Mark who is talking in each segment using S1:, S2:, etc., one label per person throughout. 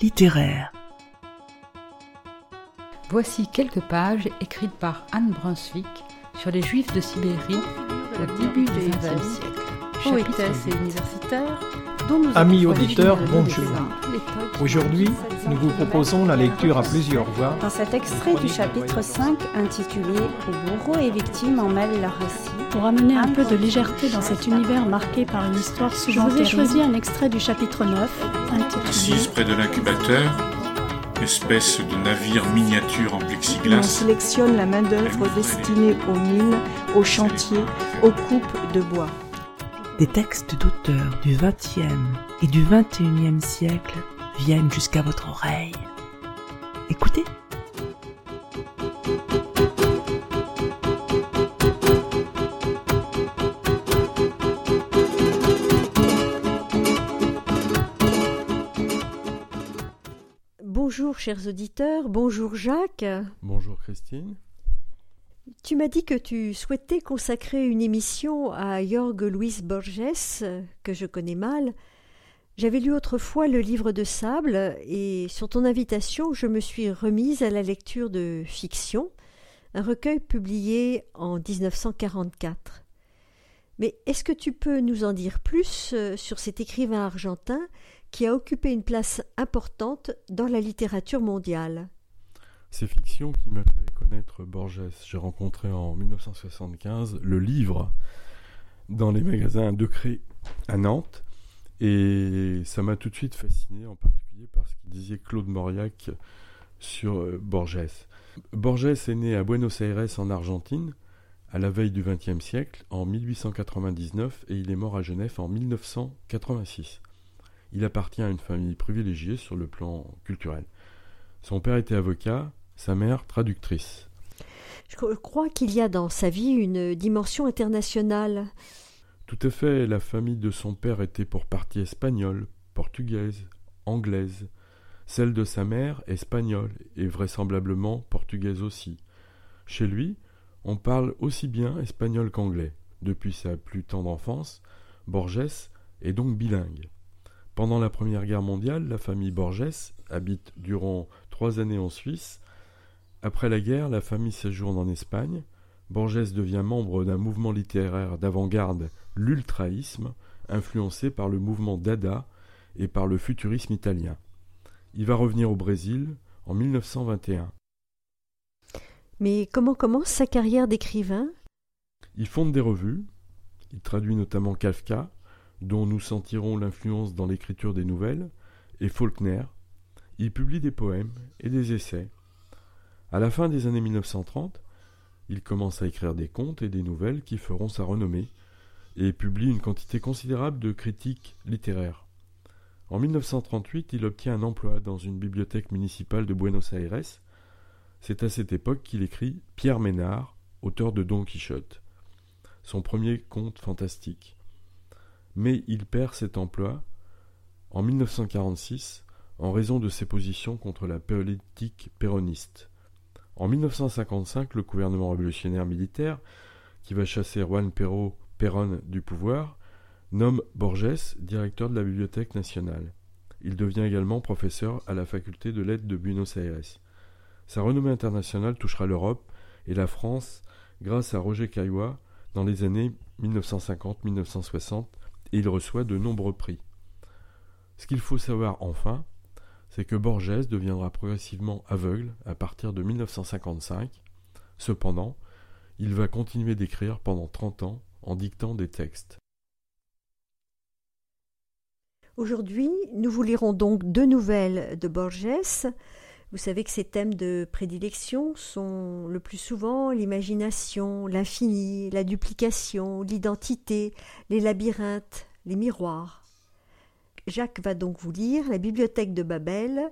S1: littéraire.
S2: Voici quelques pages écrites par Anne Brunswick sur les Juifs de Sibérie au début du XXe siècle.
S3: Poétesse et universitaire,
S4: Amis auditeurs, bonjour. Aujourd'hui, nous vous proposons la lecture à plusieurs voix.
S5: Dans cet extrait du chapitre 5 intitulé Où bourreaux et victimes en mêlent leur récit.
S6: Pour amener un peu de légèreté dans cet univers marqué par une histoire souvent Je vous ai choisi un extrait du chapitre 9 intitulé
S7: Assise près de l'incubateur, espèce de navire miniature en
S8: On
S7: plexiglas.
S8: sélectionne la main-d'œuvre destinée aux mines, aux chantiers, aux coupes de bois.
S1: Des textes d'auteurs du XXe et du XXIe siècle viennent jusqu'à votre oreille. Écoutez.
S9: Bonjour chers auditeurs, bonjour Jacques.
S10: Bonjour Christine.
S9: Tu m'as dit que tu souhaitais consacrer une émission à Jorg Louis Borges, que je connais mal. J'avais lu autrefois le livre de sable et sur ton invitation je me suis remise à la lecture de Fiction, un recueil publié en 1944. Mais est-ce que tu peux nous en dire plus euh, sur cet écrivain argentin qui a occupé une place importante dans la littérature mondiale?
S10: C'est Fiction qui m'a fait connaître Borges. J'ai rencontré en 1975 le livre dans les magasins Decré à Nantes et ça m'a tout de suite fasciné, en particulier parce qu'il disait Claude Mauriac sur euh, Borges. Borges est né à Buenos Aires en Argentine à la veille du XXe siècle en 1899 et il est mort à Genève en 1986. Il appartient à une famille privilégiée sur le plan culturel. Son père était avocat, sa mère traductrice.
S9: Je crois qu'il y a dans sa vie une dimension internationale.
S10: Tout à fait, la famille de son père était pour partie espagnole, portugaise, anglaise. Celle de sa mère, espagnole, et vraisemblablement portugaise aussi. Chez lui, on parle aussi bien espagnol qu'anglais. Depuis sa plus tendre enfance, Borges est donc bilingue. Pendant la Première Guerre mondiale, la famille Borges habite durant trois années en Suisse. Après la guerre, la famille séjourne en Espagne. Borges devient membre d'un mouvement littéraire d'avant-garde, l'ultraïsme, influencé par le mouvement Dada et par le futurisme italien. Il va revenir au Brésil en 1921.
S9: Mais comment commence sa carrière d'écrivain?
S10: Il fonde des revues, il traduit notamment Kafka, dont nous sentirons l'influence dans l'écriture des nouvelles, et Faulkner. Il publie des poèmes et des essais. À la fin des années 1930, il commence à écrire des contes et des nouvelles qui feront sa renommée, et publie une quantité considérable de critiques littéraires. En 1938, il obtient un emploi dans une bibliothèque municipale de Buenos Aires. C'est à cette époque qu'il écrit Pierre Ménard, auteur de Don Quichotte, son premier conte fantastique. Mais il perd cet emploi en 1946 en raison de ses positions contre la politique péroniste. En 1955, le gouvernement révolutionnaire militaire, qui va chasser Juan Perro Perón du pouvoir, nomme Borges directeur de la Bibliothèque nationale. Il devient également professeur à la faculté de lettres de Buenos Aires. Sa renommée internationale touchera l'Europe et la France grâce à Roger Caillois dans les années 1950-1960 et il reçoit de nombreux prix. Ce qu'il faut savoir enfin, c'est que Borges deviendra progressivement aveugle à partir de 1955. Cependant, il va continuer d'écrire pendant 30 ans en dictant des textes.
S9: Aujourd'hui, nous vous lirons donc deux nouvelles de Borges. Vous savez que ses thèmes de prédilection sont le plus souvent l'imagination, l'infini, la duplication, l'identité, les labyrinthes, les miroirs. Jacques va donc vous lire La bibliothèque de Babel,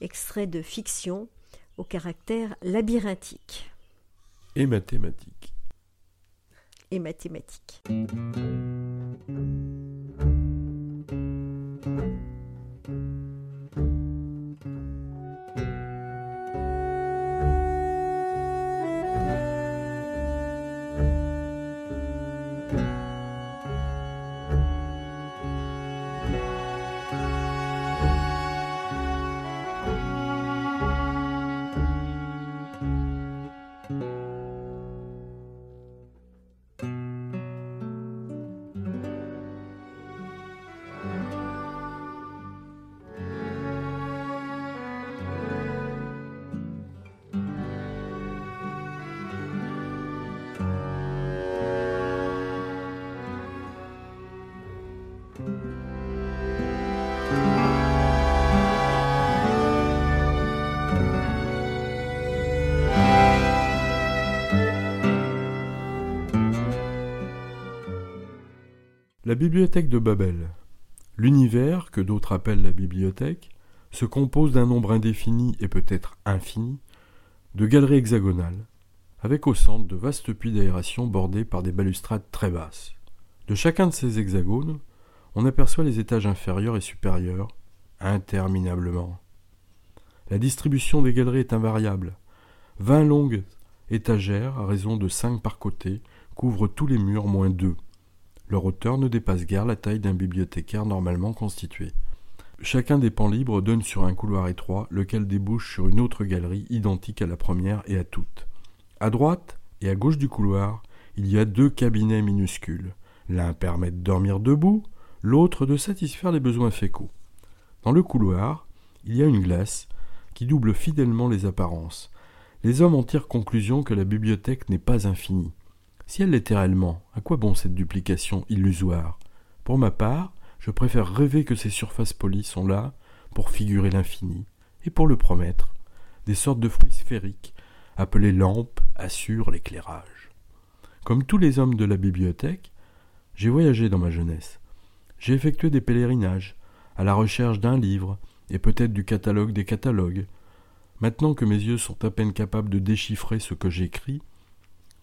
S9: extrait de fiction au caractère labyrinthique
S10: Et mathématiques.
S9: et mathématique.
S10: La bibliothèque de Babel. L'univers, que d'autres appellent la bibliothèque, se compose d'un nombre indéfini et peut-être infini de galeries hexagonales, avec au centre de vastes puits d'aération bordés par des balustrades très basses. De chacun de ces hexagones, on aperçoit les étages inférieurs et supérieurs, interminablement. La distribution des galeries est invariable. Vingt longues étagères, à raison de cinq par côté, couvrent tous les murs moins deux. Leur hauteur ne dépasse guère la taille d'un bibliothécaire normalement constitué. Chacun des pans libres donne sur un couloir étroit, lequel débouche sur une autre galerie identique à la première et à toutes. À droite et à gauche du couloir, il y a deux cabinets minuscules. L'un permet de dormir debout, l'autre de satisfaire les besoins fécaux. Dans le couloir, il y a une glace qui double fidèlement les apparences. Les hommes en tirent conclusion que la bibliothèque n'est pas infinie. Si elle à quoi bon cette duplication illusoire? Pour ma part, je préfère rêver que ces surfaces polies sont là pour figurer l'infini, et pour le promettre, des sortes de fruits sphériques, appelés lampes, assurent l'éclairage. Comme tous les hommes de la bibliothèque, j'ai voyagé dans ma jeunesse. J'ai effectué des pèlerinages, à la recherche d'un livre, et peut-être du catalogue des catalogues. Maintenant que mes yeux sont à peine capables de déchiffrer ce que j'écris,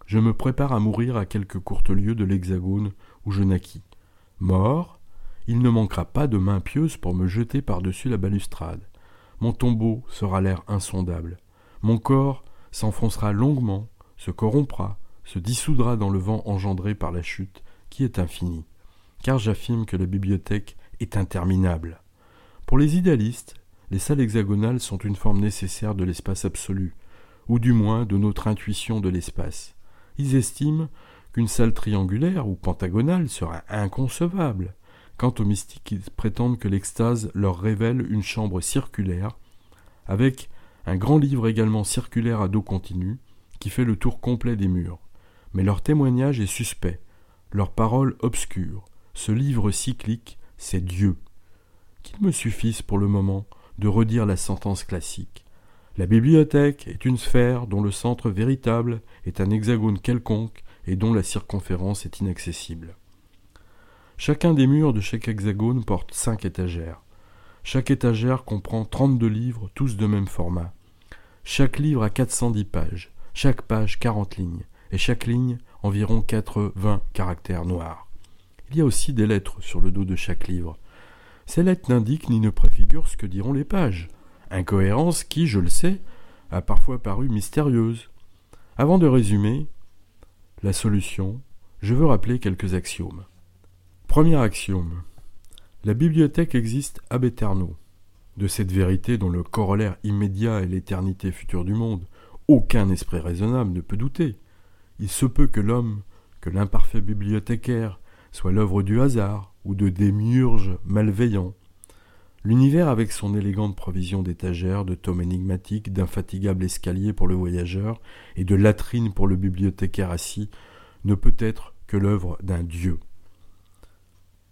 S10: je me prépare à mourir à quelques courtes lieues de l'hexagone où je naquis. Mort, il ne manquera pas de mains pieuses pour me jeter par-dessus la balustrade. Mon tombeau sera l'air insondable. Mon corps s'enfoncera longuement, se corrompra, se dissoudra dans le vent engendré par la chute, qui est infinie. Car j'affirme que la bibliothèque est interminable. Pour les idéalistes, les salles hexagonales sont une forme nécessaire de l'espace absolu, ou du moins de notre intuition de l'espace. Ils estiment qu'une salle triangulaire ou pentagonale sera inconcevable. Quant aux mystiques, ils prétendent que l'extase leur révèle une chambre circulaire, avec un grand livre également circulaire à dos continu, qui fait le tour complet des murs. Mais leur témoignage est suspect, leur parole obscure. Ce livre cyclique, c'est Dieu. Qu'il me suffise pour le moment de redire la sentence classique. La bibliothèque est une sphère dont le centre véritable est un hexagone quelconque et dont la circonférence est inaccessible. Chacun des murs de chaque hexagone porte cinq étagères. Chaque étagère comprend trente-deux livres, tous de même format. Chaque livre a 410 pages, chaque page quarante lignes, et chaque ligne environ quatre-vingts caractères noirs. Il y a aussi des lettres sur le dos de chaque livre. Ces lettres n'indiquent ni ne préfigurent ce que diront les pages. Incohérence qui, je le sais, a parfois paru mystérieuse. Avant de résumer la solution, je veux rappeler quelques axiomes. Premier axiome. La bibliothèque existe ab eterno. De cette vérité dont le corollaire immédiat est l'éternité future du monde, aucun esprit raisonnable ne peut douter. Il se peut que l'homme, que l'imparfait bibliothécaire, soit l'œuvre du hasard ou de démiurges malveillants. L'univers, avec son élégante provision d'étagères, de tomes énigmatiques, d'infatigables escaliers pour le voyageur et de latrines pour le bibliothécaire assis, ne peut être que l'œuvre d'un Dieu.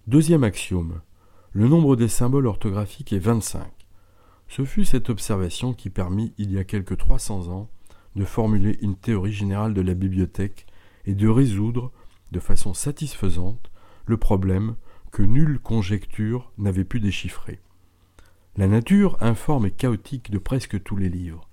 S10: Deuxième axiome. Le nombre des symboles orthographiques est 25. Ce fut cette observation qui permit, il y a quelque 300 ans, de formuler une théorie générale de la bibliothèque et de résoudre, de façon satisfaisante, le problème que nulle conjecture n'avait pu déchiffrer. La nature informe et chaotique de presque tous les livres.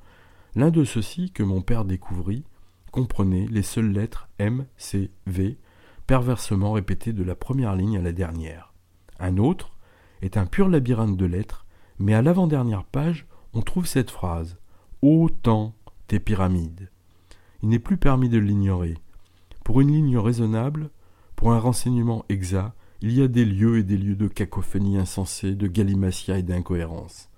S10: L'un de ceux-ci que mon père découvrit comprenait les seules lettres M, C, V perversement répété de la première ligne à la dernière. Un autre est un pur labyrinthe de lettres, mais à l'avant-dernière page, on trouve cette phrase Autant tes pyramides. Il n'est plus permis de l'ignorer. Pour une ligne raisonnable, pour un renseignement exact, il y a des lieux et des lieux de cacophonie insensée, de galimatia et d'incohérence.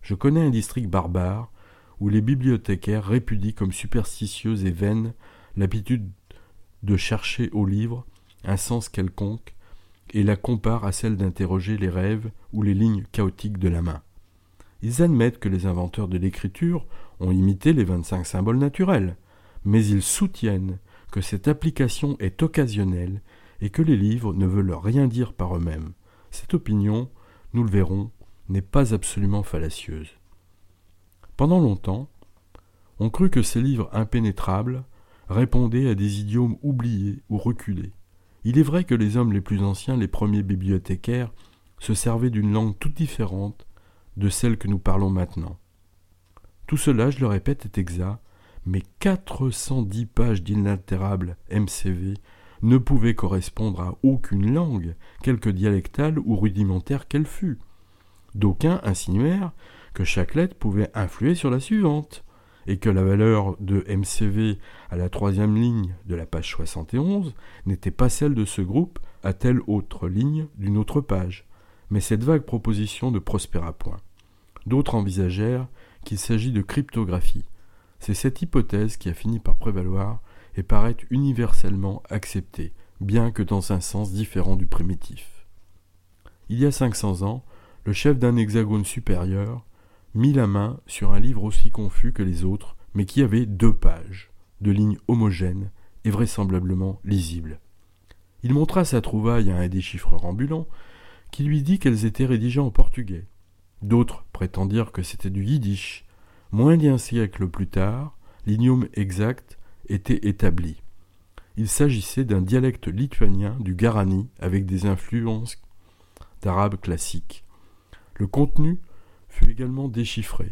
S10: Je connais un district barbare où les bibliothécaires répudient comme superstitieuse et vaine l'habitude de chercher au livre un sens quelconque et la comparent à celle d'interroger les rêves ou les lignes chaotiques de la main. Ils admettent que les inventeurs de l'écriture ont imité les vingt-cinq symboles naturels, mais ils soutiennent que cette application est occasionnelle et que les livres ne veulent rien dire par eux-mêmes. Cette opinion, nous le verrons, n'est pas absolument fallacieuse. Pendant longtemps, on crut que ces livres impénétrables répondaient à des idiomes oubliés ou reculés, Il est vrai que les hommes les plus anciens, les premiers bibliothécaires, se servaient d'une langue toute différente de celle que nous parlons maintenant. Tout cela, je le répète, est exact, mais 410 pages d'inaltérable MCV ne pouvaient correspondre à aucune langue, quelque dialectale ou rudimentaire qu'elle fût. D'aucuns insinuèrent que chaque lettre pouvait influer sur la suivante, et que la valeur de MCV à la troisième ligne de la page 71 n'était pas celle de ce groupe à telle autre ligne d'une autre page. Mais cette vague proposition ne prospéra point. D'autres envisagèrent qu'il s'agit de cryptographie. C'est cette hypothèse qui a fini par prévaloir et paraît universellement acceptée, bien que dans un sens différent du primitif. Il y a 500 ans, le chef d'un hexagone supérieur mit la main sur un livre aussi confus que les autres, mais qui avait deux pages, de lignes homogènes et vraisemblablement lisibles. Il montra sa trouvaille à un déchiffreur ambulant, qui lui dit qu'elles étaient rédigées en portugais. D'autres prétendirent que c'était du yiddish. Moins d'un siècle plus tard, l'idiome exact était établi. Il s'agissait d'un dialecte lituanien du Garani avec des influences d'arabe classique. Le contenu fut également déchiffré.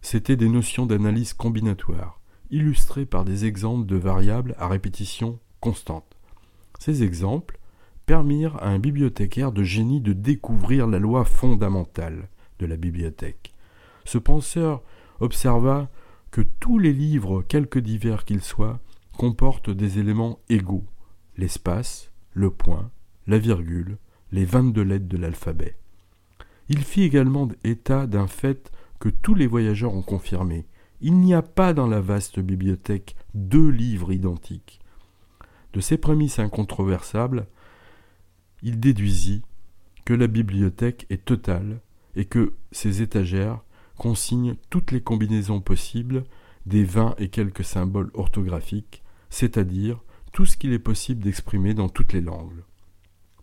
S10: C'étaient des notions d'analyse combinatoire, illustrées par des exemples de variables à répétition constante. Ces exemples permirent à un bibliothécaire de génie de découvrir la loi fondamentale de la bibliothèque. Ce penseur observa que tous les livres, quelque divers qu'ils soient, comportent des éléments égaux l'espace, le point, la virgule, les vingt-deux lettres de l'alphabet. Il fit également état d'un fait que tous les voyageurs ont confirmé. Il n'y a pas dans la vaste bibliothèque deux livres identiques. De ces prémices incontroversables, il déduisit que la bibliothèque est totale et que ses étagères consignent toutes les combinaisons possibles des vingt et quelques symboles orthographiques, c'est-à-dire tout ce qu'il est possible d'exprimer dans toutes les langues.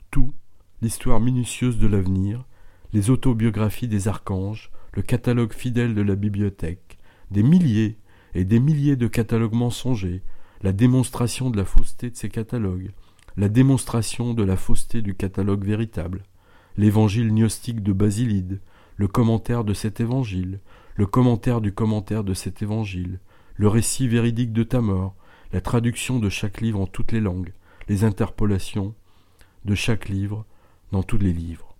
S10: Tout, l'histoire minutieuse de l'avenir, les autobiographies des archanges, le catalogue fidèle de la bibliothèque, des milliers et des milliers de catalogues mensongers, la démonstration de la fausseté de ces catalogues, la démonstration de la fausseté du catalogue véritable, l'évangile gnostique de Basilide, le commentaire de cet évangile, le commentaire du commentaire de cet évangile, le récit véridique de ta mort, la traduction de chaque livre en toutes les langues, les interpolations de chaque livre dans tous les livres.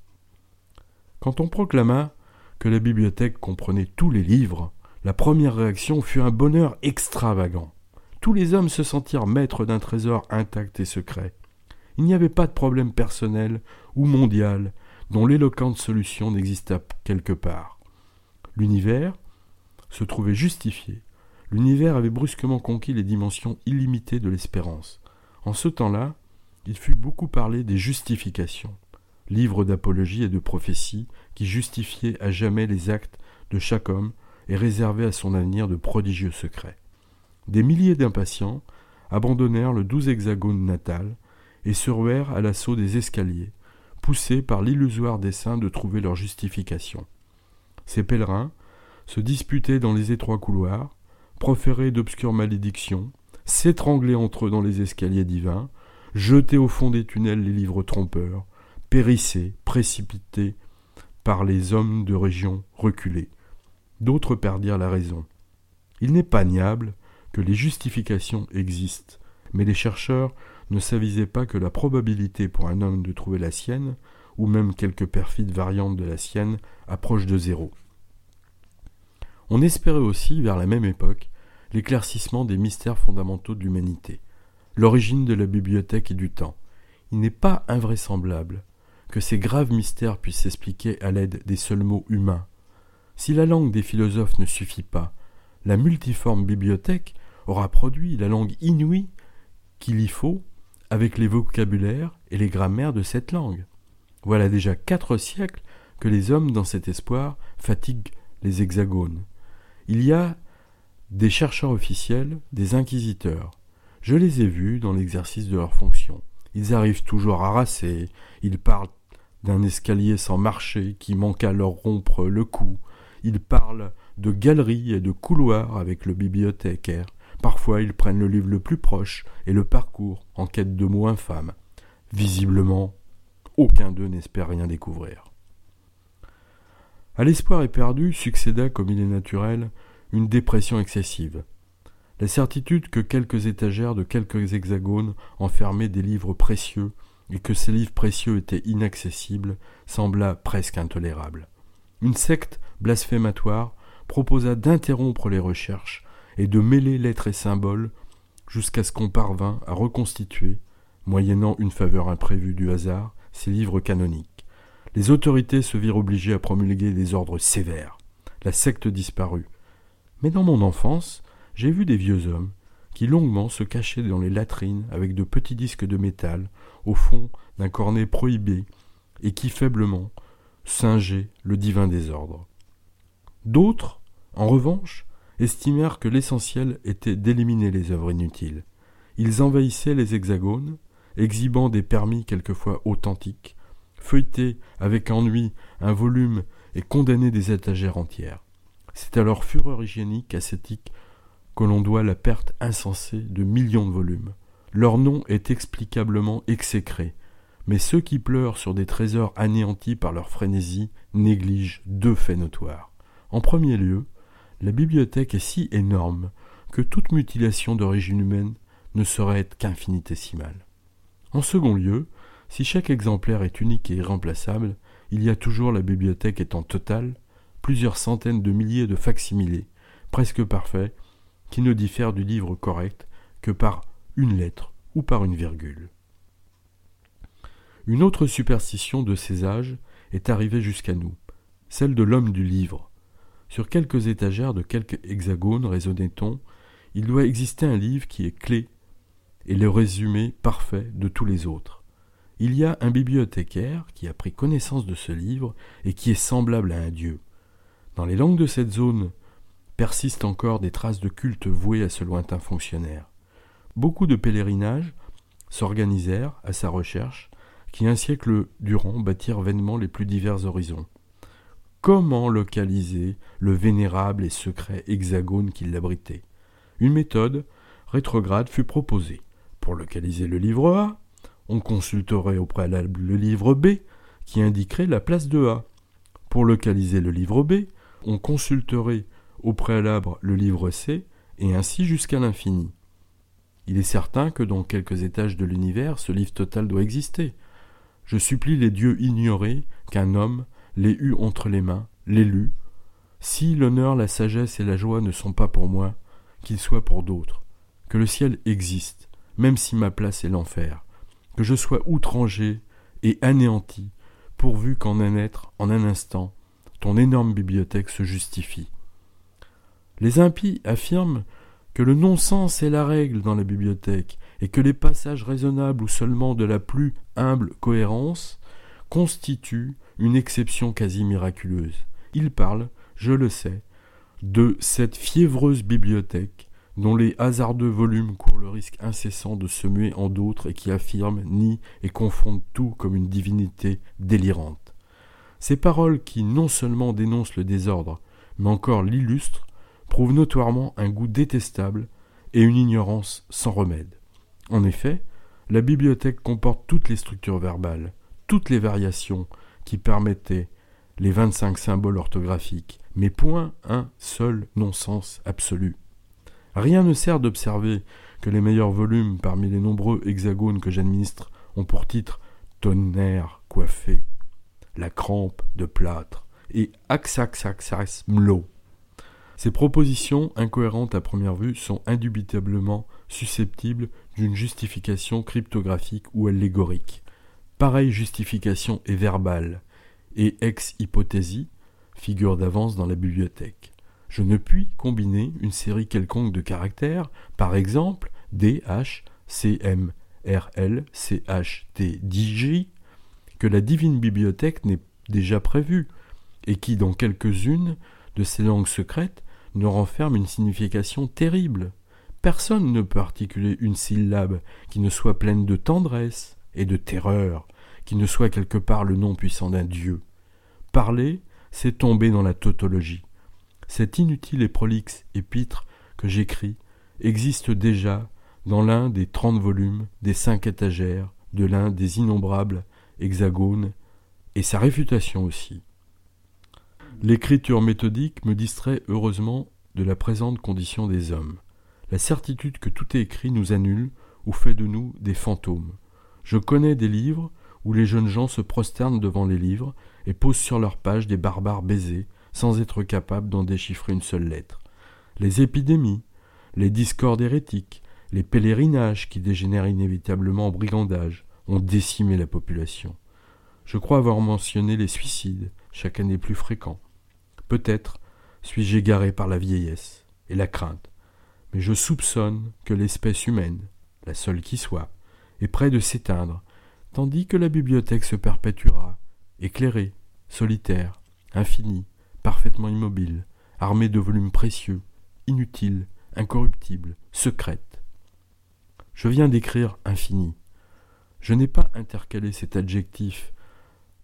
S10: Quand on proclama que la bibliothèque comprenait tous les livres, la première réaction fut un bonheur extravagant. Tous les hommes se sentirent maîtres d'un trésor intact et secret. Il n'y avait pas de problème personnel ou mondial dont l'éloquente solution n'exista quelque part. L'univers se trouvait justifié. L'univers avait brusquement conquis les dimensions illimitées de l'espérance. En ce temps-là, il fut beaucoup parlé des justifications livre d'apologie et de prophétie qui justifiait à jamais les actes de chaque homme et réservait à son avenir de prodigieux secrets. Des milliers d'impatients abandonnèrent le doux hexagone natal et se ruèrent à l'assaut des escaliers, poussés par l'illusoire dessein de trouver leur justification. Ces pèlerins se disputaient dans les étroits couloirs, proféraient d'obscures malédictions, s'étranglaient entre eux dans les escaliers divins, jetaient au fond des tunnels les livres trompeurs, périssés, précipités par les hommes de régions reculées. D'autres perdirent la raison. Il n'est pas niable que les justifications existent, mais les chercheurs ne s'avisaient pas que la probabilité pour un homme de trouver la sienne, ou même quelques perfides variantes de la sienne, approche de zéro. On espérait aussi, vers la même époque, l'éclaircissement des mystères fondamentaux de l'humanité, l'origine de la bibliothèque et du temps. Il n'est pas invraisemblable que ces graves mystères puissent s'expliquer à l'aide des seuls mots humains. Si la langue des philosophes ne suffit pas, la multiforme bibliothèque aura produit la langue inouïe qu'il y faut avec les vocabulaires et les grammaires de cette langue. Voilà déjà quatre siècles que les hommes dans cet espoir fatiguent les hexagones. Il y a des chercheurs officiels, des inquisiteurs. Je les ai vus dans l'exercice de leurs fonctions. Ils arrivent toujours harassés, ils parlent d'un escalier sans marcher qui manqua leur rompre le cou, ils parlent de galeries et de couloirs avec le bibliothécaire. Parfois ils prennent le livre le plus proche et le parcours en quête de mots infâmes. Visiblement, aucun d'eux n'espère rien découvrir. À l'espoir éperdu succéda, comme il est naturel, une dépression excessive. La certitude que quelques étagères de quelques hexagones enfermaient des livres précieux et que ces livres précieux étaient inaccessibles sembla presque intolérable. Une secte blasphématoire proposa d'interrompre les recherches et de mêler lettres et symboles jusqu'à ce qu'on parvint à reconstituer, moyennant une faveur imprévue du hasard, ces livres canoniques. Les autorités se virent obligées à promulguer des ordres sévères. La secte disparut. Mais dans mon enfance, j'ai vu des vieux hommes qui longuement se cachaient dans les latrines avec de petits disques de métal au fond d'un cornet prohibé et qui faiblement singeaient le divin désordre. D'autres, en revanche, estimèrent que l'essentiel était d'éliminer les œuvres inutiles. Ils envahissaient les hexagones, exhibant des permis quelquefois authentiques, feuilletaient avec ennui un volume et condamnaient des étagères entières. C'est à leur fureur hygiénique, ascétique, que l'on doit la perte insensée de millions de volumes. Leur nom est explicablement exécré, mais ceux qui pleurent sur des trésors anéantis par leur frénésie négligent deux faits notoires. En premier lieu, la bibliothèque est si énorme que toute mutilation d'origine humaine ne saurait être qu'infinitésimale. En second lieu, si chaque exemplaire est unique et irremplaçable, il y a toujours la bibliothèque étant totale, plusieurs centaines de milliers de facsimilés, presque parfaits, qui ne diffèrent du livre correct que par une lettre ou par une virgule. Une autre superstition de ces âges est arrivée jusqu'à nous, celle de l'homme du livre, sur quelques étagères de quelques hexagones, raisonnait-on, il doit exister un livre qui est clé et le résumé parfait de tous les autres. Il y a un bibliothécaire qui a pris connaissance de ce livre et qui est semblable à un dieu. Dans les langues de cette zone persistent encore des traces de culte vouées à ce lointain fonctionnaire. Beaucoup de pèlerinages s'organisèrent à sa recherche, qui un siècle durant bâtirent vainement les plus divers horizons. Comment localiser le vénérable et secret hexagone qui l'abritait Une méthode rétrograde fut proposée. Pour localiser le livre A, on consulterait au préalable le livre B, qui indiquerait la place de A. Pour localiser le livre B, on consulterait au préalable le livre C, et ainsi jusqu'à l'infini. Il est certain que dans quelques étages de l'univers, ce livre total doit exister. Je supplie les dieux ignorés qu'un homme, les eut entre les mains, les lut. Si l'honneur, la sagesse et la joie ne sont pas pour moi, qu'ils soient pour d'autres. Que le ciel existe, même si ma place est l'enfer. Que je sois outrangé et anéanti, pourvu qu'en un être, en un instant, ton énorme bibliothèque se justifie. Les impies affirment que le non-sens est la règle dans la bibliothèque, et que les passages raisonnables ou seulement de la plus humble cohérence constituent une exception quasi miraculeuse. Il parle, je le sais, de cette fiévreuse bibliothèque dont les hasardeux volumes courent le risque incessant de se muer en d'autres et qui affirment, nient et confondent tout comme une divinité délirante. Ces paroles qui non seulement dénoncent le désordre, mais encore l'illustrent, prouvent notoirement un goût détestable et une ignorance sans remède. En effet, la bibliothèque comporte toutes les structures verbales, toutes les variations qui permettaient les vingt-cinq symboles orthographiques, mais point un seul non-sens absolu. Rien ne sert d'observer que les meilleurs volumes parmi les nombreux hexagones que j'administre ont pour titre tonnerre coiffé, la crampe de plâtre et axaxaxas-mlo. Ces propositions, incohérentes à première vue, sont indubitablement susceptibles d'une justification cryptographique ou allégorique. Pareille justification est verbale et ex hypothésie figure d'avance dans la bibliothèque. Je ne puis combiner une série quelconque de caractères, par exemple D, H, C, M, R, L, C, H, T, D, que la divine bibliothèque n'est déjà prévue, et qui, dans quelques-unes de ces langues secrètes, ne renferme une signification terrible. Personne ne peut articuler une syllabe qui ne soit pleine de tendresse, et de terreur, qui ne soit quelque part le nom puissant d'un Dieu. Parler, c'est tomber dans la tautologie. Cet inutile et prolixe épître que j'écris existe déjà dans l'un des trente volumes des cinq étagères de l'un des innombrables hexagones et sa réfutation aussi. L'écriture méthodique me distrait heureusement de la présente condition des hommes. La certitude que tout est écrit nous annule ou fait de nous des fantômes. Je connais des livres où les jeunes gens se prosternent devant les livres et posent sur leurs pages des barbares baisers sans être capables d'en déchiffrer une seule lettre. Les épidémies, les discordes hérétiques, les pèlerinages qui dégénèrent inévitablement en brigandage ont décimé la population. Je crois avoir mentionné les suicides, chaque année plus fréquents. Peut-être suis-je égaré par la vieillesse et la crainte, mais je soupçonne que l'espèce humaine, la seule qui soit, est près de s'éteindre, tandis que la bibliothèque se perpétuera, éclairée, solitaire, infinie, parfaitement immobile, armée de volumes précieux, inutiles, incorruptibles, secrète. Je viens d'écrire infini. Je n'ai pas intercalé cet adjectif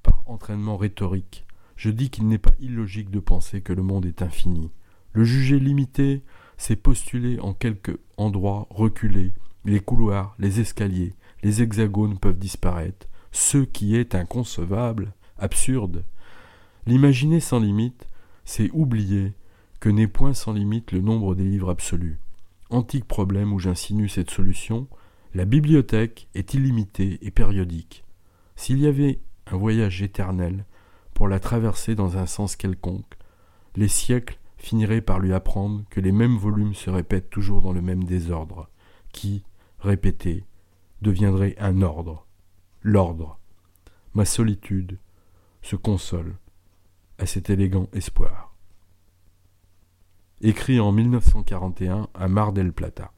S10: par entraînement rhétorique. Je dis qu'il n'est pas illogique de penser que le monde est infini. Le juger limité, c'est postuler en quelque endroit reculé. Les couloirs, les escaliers, les hexagones peuvent disparaître, ce qui est inconcevable, absurde. L'imaginer sans limite, c'est oublier que n'est point sans limite le nombre des livres absolus. Antique problème où j'insinue cette solution, la bibliothèque est illimitée et périodique. S'il y avait un voyage éternel pour la traverser dans un sens quelconque, les siècles finiraient par lui apprendre que les mêmes volumes se répètent toujours dans le même désordre, qui, répété, deviendrait un ordre. L'ordre. Ma solitude se console à cet élégant espoir. Écrit en 1941 à Mar del Plata.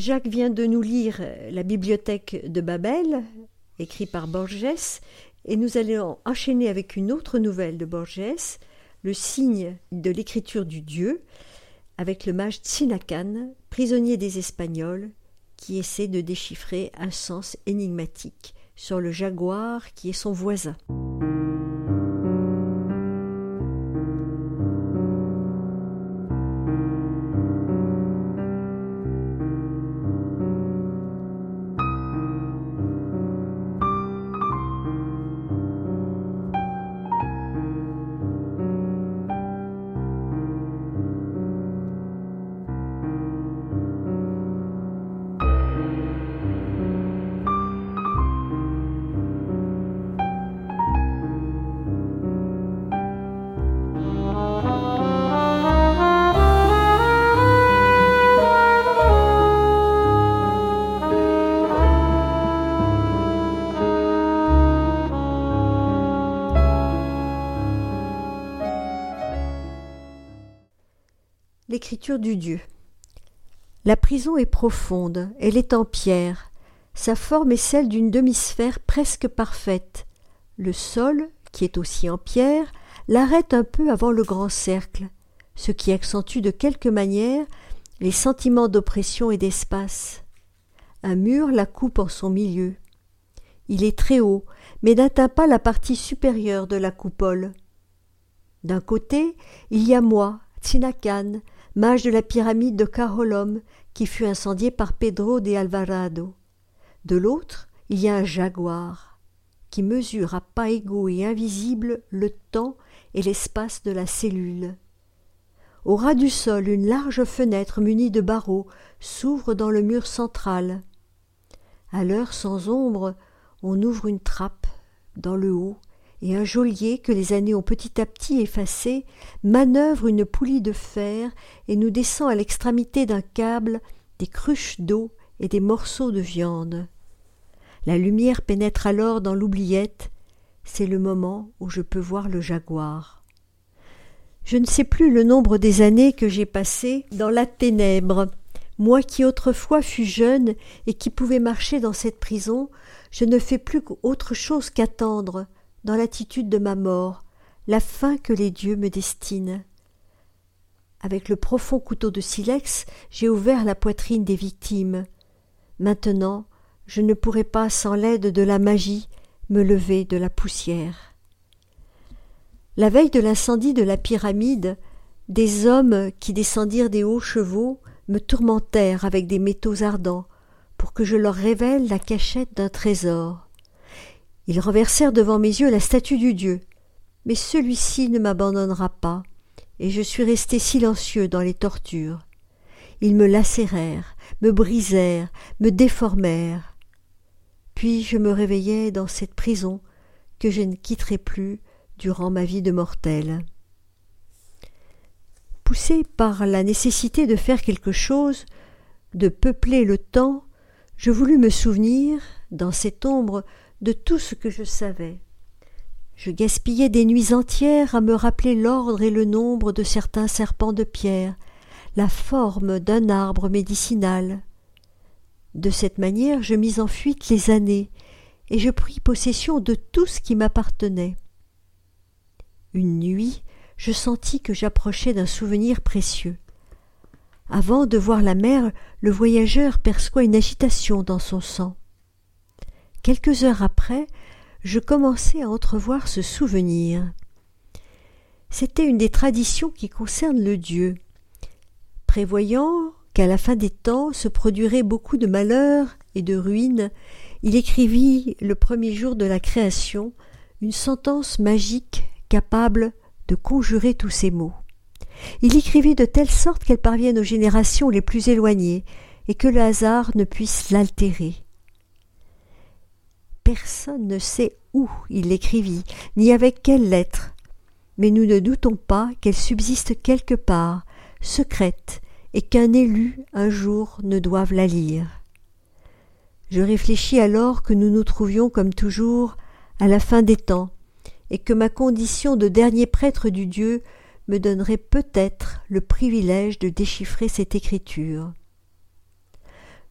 S9: Jacques vient de nous lire La bibliothèque de Babel, écrit par Borges, et nous allons enchaîner avec une autre nouvelle de Borges, Le signe de l'écriture du Dieu, avec le mage Tsinakan, prisonnier des Espagnols, qui essaie de déchiffrer un sens énigmatique sur le jaguar qui est son voisin. Prison est profonde, elle est en pierre. Sa forme est celle d'une demi-sphère presque parfaite. Le sol, qui est aussi en pierre, l'arrête un peu avant le grand cercle, ce qui accentue de quelque manière les sentiments d'oppression et d'espace. Un mur la coupe en son milieu. Il est très haut, mais n'atteint pas la partie supérieure de la coupole. D'un côté, il y a moi, Tsinakan, mage de la pyramide de Carolom, qui fut incendiée par Pedro de Alvarado. De l'autre, il y a un jaguar, qui mesure à pas égaux et invisibles le temps et l'espace de la cellule. Au ras du sol, une large fenêtre munie de barreaux s'ouvre dans le mur central. À l'heure sans ombre, on ouvre une trappe dans le haut, et un geôlier que les années ont petit à petit effacé manœuvre une poulie de fer et nous descend à l'extrémité d'un câble des cruches d'eau et des morceaux de viande. La lumière pénètre alors dans l'oubliette, c'est le moment où je peux voir le jaguar. Je ne sais plus le nombre des années que j'ai passées dans la ténèbre. Moi qui autrefois fus jeune et qui pouvais marcher dans cette prison, je ne fais plus autre chose qu'attendre, dans l'attitude de ma mort, la fin que les dieux me destinent. Avec le profond couteau de silex, j'ai ouvert la poitrine des victimes. Maintenant, je ne pourrai pas, sans l'aide de la magie, me lever de la poussière. La veille de l'incendie de la pyramide, des hommes qui descendirent des hauts chevaux me tourmentèrent avec des métaux ardents pour que je leur révèle la cachette d'un trésor. Ils renversèrent devant mes yeux la statue du Dieu, mais celui-ci ne m'abandonnera pas, et je suis resté silencieux dans les tortures. Ils me lacérèrent, me brisèrent, me déformèrent. Puis je me réveillai dans cette prison que je ne quitterai plus durant ma vie de mortel. Poussé par la nécessité de faire quelque chose, de peupler le temps, je voulus me souvenir, dans cette ombre, de tout ce que je savais. Je gaspillais des nuits entières à me rappeler l'ordre et le nombre de certains serpents de pierre, la forme d'un arbre médicinal. De cette manière je mis en fuite les années, et je pris possession de tout ce qui m'appartenait. Une nuit, je sentis que j'approchais d'un souvenir précieux. Avant de voir la mer, le voyageur perçoit une agitation dans son sang. Quelques heures après, je commençais à entrevoir ce souvenir. C'était une des traditions qui concernent le Dieu. Prévoyant qu'à la fin des temps se produiraient beaucoup de malheurs et de ruines, il écrivit le premier jour de la création une sentence magique capable de conjurer tous ces maux. Il écrivit de telle sorte qu'elle parvienne aux générations les plus éloignées et que le hasard ne puisse l'altérer. Personne ne sait où il l'écrivit, ni avec quelle lettre, mais nous ne doutons pas qu'elle subsiste quelque part, secrète, et qu'un élu un jour ne doive la lire. Je réfléchis alors que nous nous trouvions comme toujours à la fin des temps, et que ma condition de dernier prêtre du Dieu me donnerait peut-être le privilège de déchiffrer cette écriture.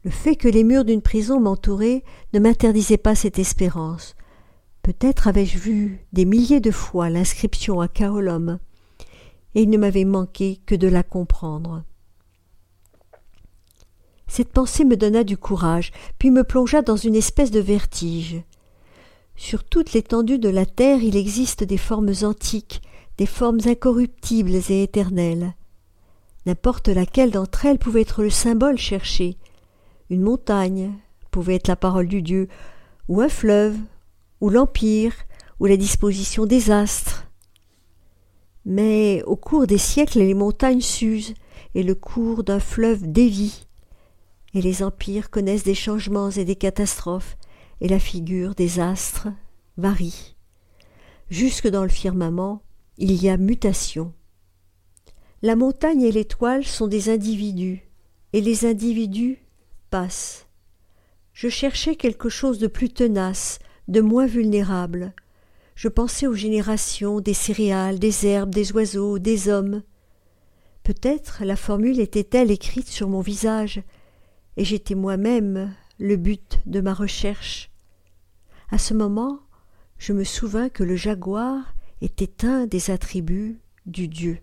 S9: Le fait que les murs d'une prison m'entouraient ne m'interdisait pas cette espérance. Peut-être avais-je vu des milliers de fois l'inscription à Kaolom, et il ne m'avait manqué que de la comprendre. Cette pensée me donna du courage, puis me plongea dans une espèce de vertige. Sur toute l'étendue de la terre il existe des formes antiques, des formes incorruptibles et éternelles. N'importe laquelle d'entre elles pouvait être le symbole cherché, une montagne pouvait être la parole du Dieu, ou un fleuve, ou l'empire, ou la disposition des astres. Mais au cours des siècles les montagnes s'usent, et le cours d'un fleuve dévie, et les empires connaissent des changements et des catastrophes, et la figure des astres varie. Jusque dans le firmament, il y a mutation. La montagne et l'étoile sont des individus, et les individus Je cherchais quelque chose de plus tenace, de moins vulnérable. Je pensais aux générations, des céréales, des herbes, des oiseaux, des hommes. Peut-être la formule était-elle écrite sur mon visage, et j'étais moi-même le but de ma recherche. À ce moment, je me souvins que le jaguar était un des attributs du Dieu.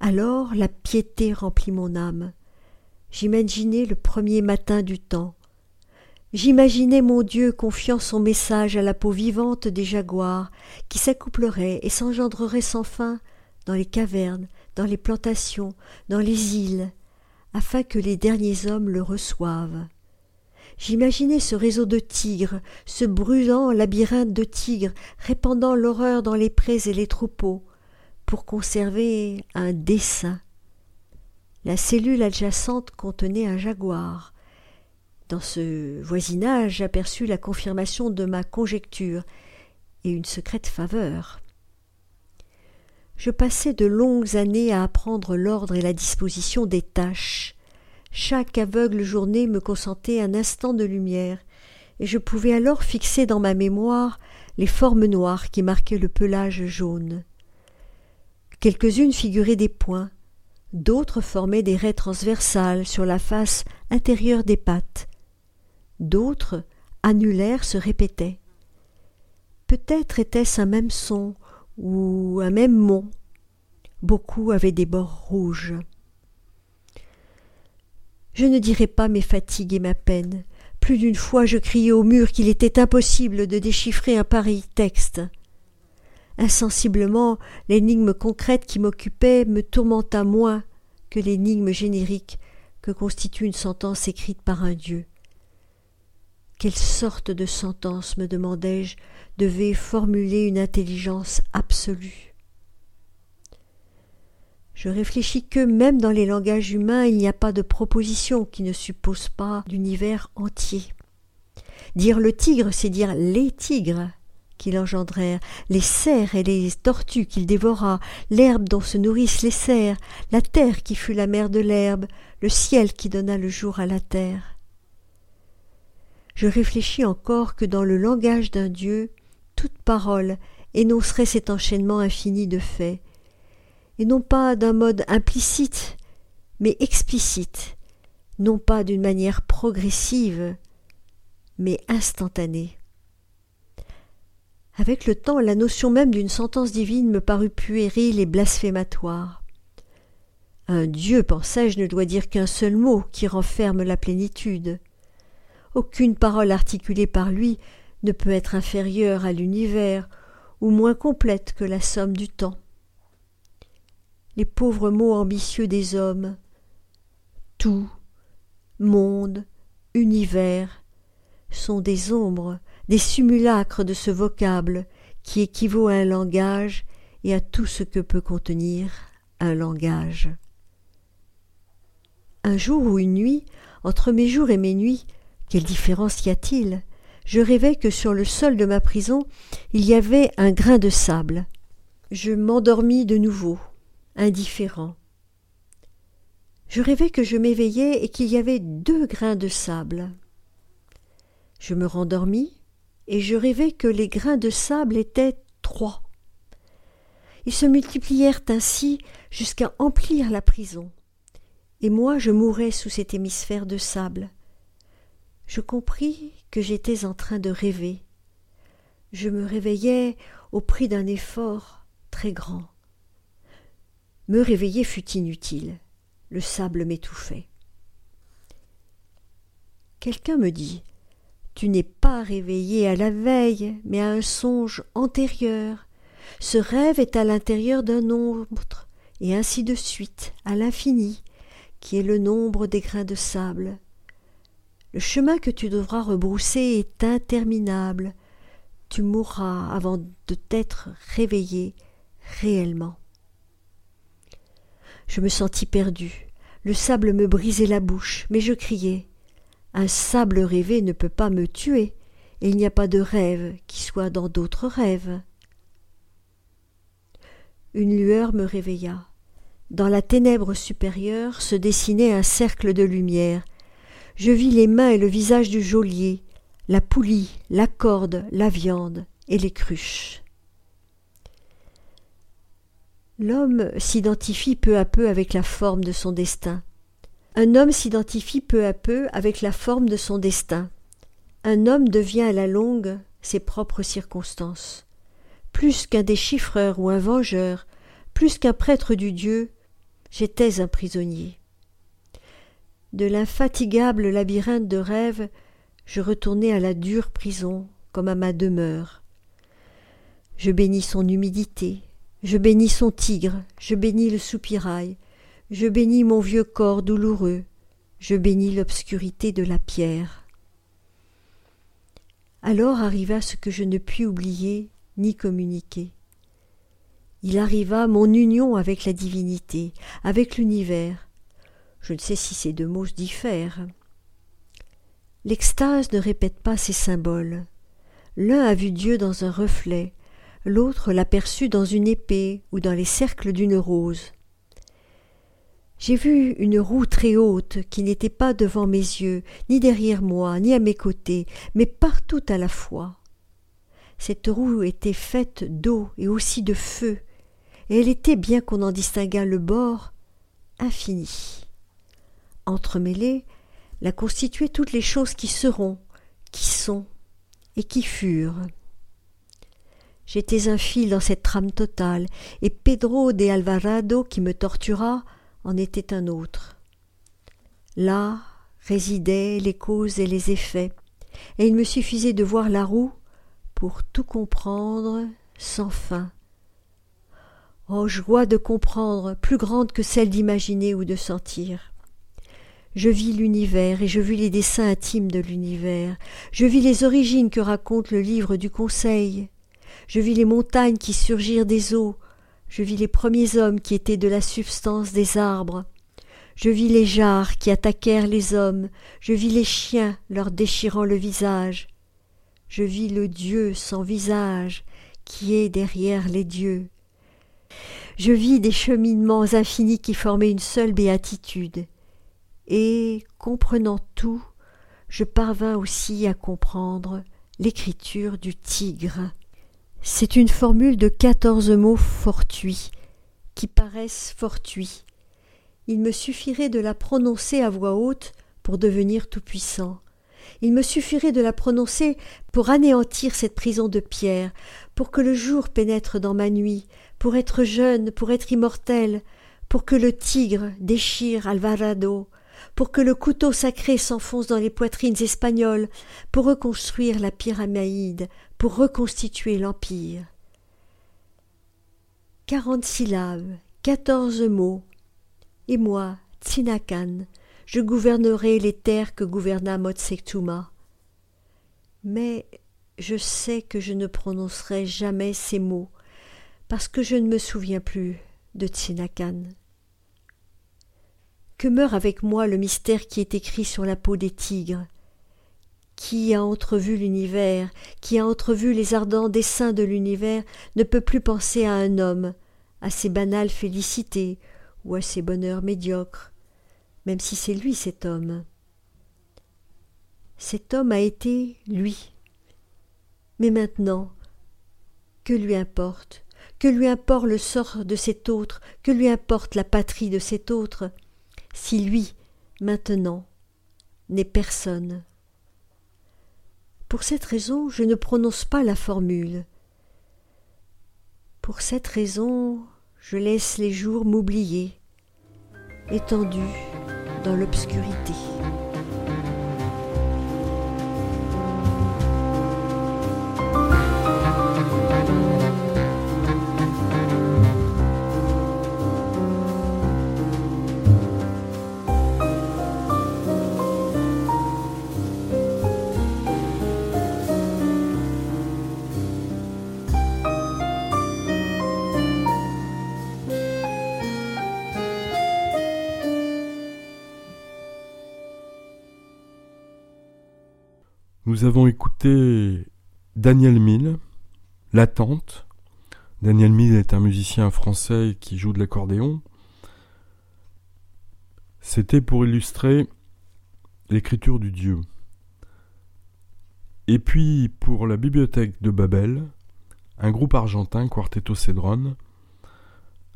S9: Alors la piété remplit mon âme. J'imaginai le premier matin du temps. J'imaginais mon Dieu confiant son message à la peau vivante des jaguars, qui s'accouplerait et s'engendrerait sans fin dans les cavernes, dans les plantations, dans les îles, afin que les derniers hommes le reçoivent. J'imaginais ce réseau de tigres, ce brûlant labyrinthe de tigres, répandant l'horreur dans les prés et les troupeaux, pour conserver un dessein. La cellule adjacente contenait un jaguar. Dans ce voisinage, j'aperçus la confirmation de ma conjecture et une secrète faveur. Je passai de longues années à apprendre l'ordre et la disposition des tâches. Chaque aveugle journée me consentait un instant de lumière, et je pouvais alors fixer dans ma mémoire les formes noires qui marquaient le pelage jaune. Quelques-unes figuraient des points, d'autres formaient des raies transversales sur la face intérieure des pattes, d'autres, annulaires, se répétaient. Peut-être était-ce un même son ou un même mont. Beaucoup avaient des bords rouges. Je ne dirai pas mes fatigues et ma peine. Plus d'une fois je criai au mur qu'il était impossible de déchiffrer un pareil texte. Insensiblement, l'énigme concrète qui m'occupait me tourmenta moins que l'énigme générique que constitue une sentence écrite par un Dieu. Quelle sorte de sentence, me demandai-je, devait formuler une intelligence absolue? Je réfléchis que même dans les langages humains il n'y a pas de proposition qui ne suppose pas d'univers entier. Dire le tigre, c'est dire les tigres engendrèrent, les cerfs et les tortues qu'il dévora, l'herbe dont se nourrissent les cerfs, la terre qui fut la mère de l'herbe, le ciel qui donna le jour à la terre. Je réfléchis encore que dans le langage d'un Dieu, toute parole énoncerait cet enchaînement infini de faits, et non pas d'un mode implicite, mais explicite, non pas d'une manière progressive, mais instantanée. Avec le temps, la notion même d'une sentence divine me parut puérile et blasphématoire. Un Dieu, pensais-je, ne doit dire qu'un seul mot qui renferme la plénitude. Aucune parole articulée par lui ne peut être inférieure à l'univers ou moins complète que la somme du temps. Les pauvres mots ambitieux des hommes tout, monde, univers sont des ombres des simulacres de ce vocable qui équivaut à un langage et à tout ce que peut contenir un langage. Un jour ou une nuit, entre mes jours et mes nuits, quelle différence y a-t-il? Je rêvais que sur le sol de ma prison il y avait un grain de sable. Je m'endormis de nouveau, indifférent. Je rêvais que je m'éveillais et qu'il y avait deux grains de sable. Je me rendormis, et je rêvais que les grains de sable étaient trois. Ils se multiplièrent ainsi jusqu'à emplir la prison, et moi je mourais sous cet hémisphère de sable. Je compris que j'étais en train de rêver. Je me réveillais au prix d'un effort très grand. Me réveiller fut inutile. Le sable m'étouffait. Quelqu'un me dit tu n'es pas réveillé à la veille, mais à un songe antérieur. Ce rêve est à l'intérieur d'un autre, et ainsi de suite, à l'infini, qui est le nombre des grains de sable. Le chemin que tu devras rebrousser est interminable. Tu mourras avant de t'être réveillé réellement. Je me sentis perdu. Le sable me brisait la bouche, mais je criai. Un sable rêvé ne peut pas me tuer, et il n'y a pas de rêve qui soit dans d'autres rêves. Une lueur me réveilla. Dans la ténèbre supérieure se dessinait un cercle de lumière. Je vis les mains et le visage du geôlier, la poulie, la corde, la viande et les cruches. L'homme s'identifie peu à peu avec la forme de son destin. Un homme s'identifie peu à peu avec la forme de son destin. Un homme devient à la longue ses propres circonstances. Plus qu'un déchiffreur ou un vengeur, plus qu'un prêtre du Dieu, j'étais un prisonnier. De l'infatigable labyrinthe de rêves, je retournai à la dure prison comme à ma demeure. Je bénis son humidité, je bénis son tigre, je bénis le soupirail, je bénis mon vieux corps douloureux, je bénis l'obscurité de la pierre. Alors arriva ce que je ne puis oublier ni communiquer. Il arriva mon union avec la divinité, avec l'univers. Je ne sais si ces deux mots diffèrent. L'extase ne répète pas ses symboles. L'un a vu Dieu dans un reflet, l'autre l'aperçut dans une épée ou dans les cercles d'une rose. J'ai vu une roue très haute qui n'était pas devant mes yeux, ni derrière moi, ni à mes côtés, mais partout à la fois. Cette roue était faite d'eau et aussi de feu, et elle était, bien qu'on en distinguât le bord, infinie. Entremêlée, la constituaient toutes les choses qui seront, qui sont et qui furent. J'étais un fil dans cette trame totale, et Pedro de Alvarado, qui me tortura, en était un autre. Là résidaient les causes et les effets, et il me suffisait de voir la roue pour tout comprendre sans fin. Oh joie de comprendre, plus grande que celle d'imaginer ou de sentir. Je vis l'univers et je vis les dessins intimes de l'univers. Je vis les origines que raconte le livre du Conseil. Je vis les montagnes qui surgirent des eaux. Je vis les premiers hommes qui étaient de la substance des arbres. Je vis les jarres qui attaquèrent les hommes. Je vis les chiens leur déchirant le visage. Je vis le Dieu sans visage qui est derrière les dieux. Je vis des cheminements infinis qui formaient une seule béatitude et, comprenant tout, je parvins aussi à comprendre l'écriture du tigre. C'est une formule de quatorze mots fortuits, qui paraissent fortuits. Il me suffirait de la prononcer à voix haute pour devenir tout-puissant. Il me suffirait de la prononcer pour anéantir cette prison de pierre, pour que le jour pénètre dans ma nuit, pour être jeune, pour être immortel, pour que le tigre déchire Alvarado, pour que le couteau sacré s'enfonce dans les poitrines espagnoles, pour reconstruire la pyramide, pour reconstituer l'empire. Quarante syllabes, quatorze mots, et moi, Tsinakan, je gouvernerai les terres que gouverna Motsektuma. Mais je sais que je ne prononcerai jamais ces mots, parce que je ne me souviens plus de Tsinakan que meurt avec moi le mystère qui est écrit sur la peau des tigres. Qui a entrevu l'univers, qui a entrevu les ardents desseins de l'univers, ne peut plus penser à un homme, à ses banales félicités ou à ses bonheurs médiocres, même si c'est lui cet homme. Cet homme a été lui. Mais maintenant, que lui importe? Que lui importe le sort de cet autre? Que lui importe la patrie de cet autre? Si lui, maintenant, n'est personne. Pour cette raison, je ne prononce pas la formule. Pour cette raison, je laisse les jours m'oublier, étendus dans l'obscurité.
S10: Nous avons écouté Daniel Mille, L'attente. Daniel Mille est un musicien français qui joue de l'accordéon. C'était pour illustrer l'écriture du Dieu. Et puis pour la bibliothèque de Babel, un groupe argentin, Quartetto Cedron,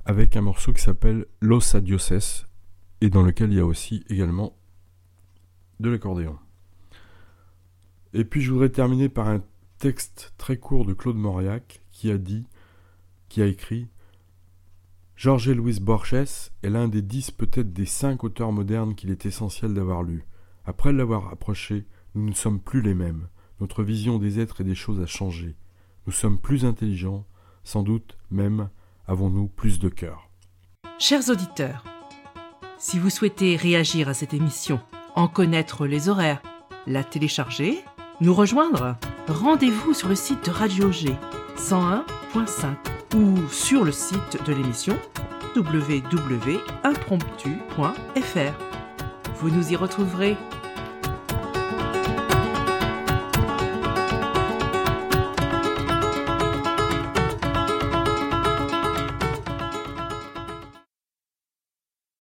S10: avec un morceau qui s'appelle Los Adioses et dans lequel il y a aussi également de l'accordéon. Et puis je voudrais terminer par un texte très court de Claude Mauriac qui a dit, qui a écrit Jorge Luis Borges est l'un des dix, peut-être des cinq auteurs modernes qu'il est essentiel d'avoir lus. Après l'avoir approché, nous ne sommes plus les mêmes. Notre vision des êtres et des choses a changé. Nous sommes plus intelligents, sans doute même avons-nous plus de cœur.
S1: Chers auditeurs, si vous souhaitez réagir à cette émission, en connaître les horaires, la télécharger, nous rejoindre, rendez-vous sur le site de Radio G 101.5 ou sur le site de l'émission www.impromptu.fr. Vous nous y retrouverez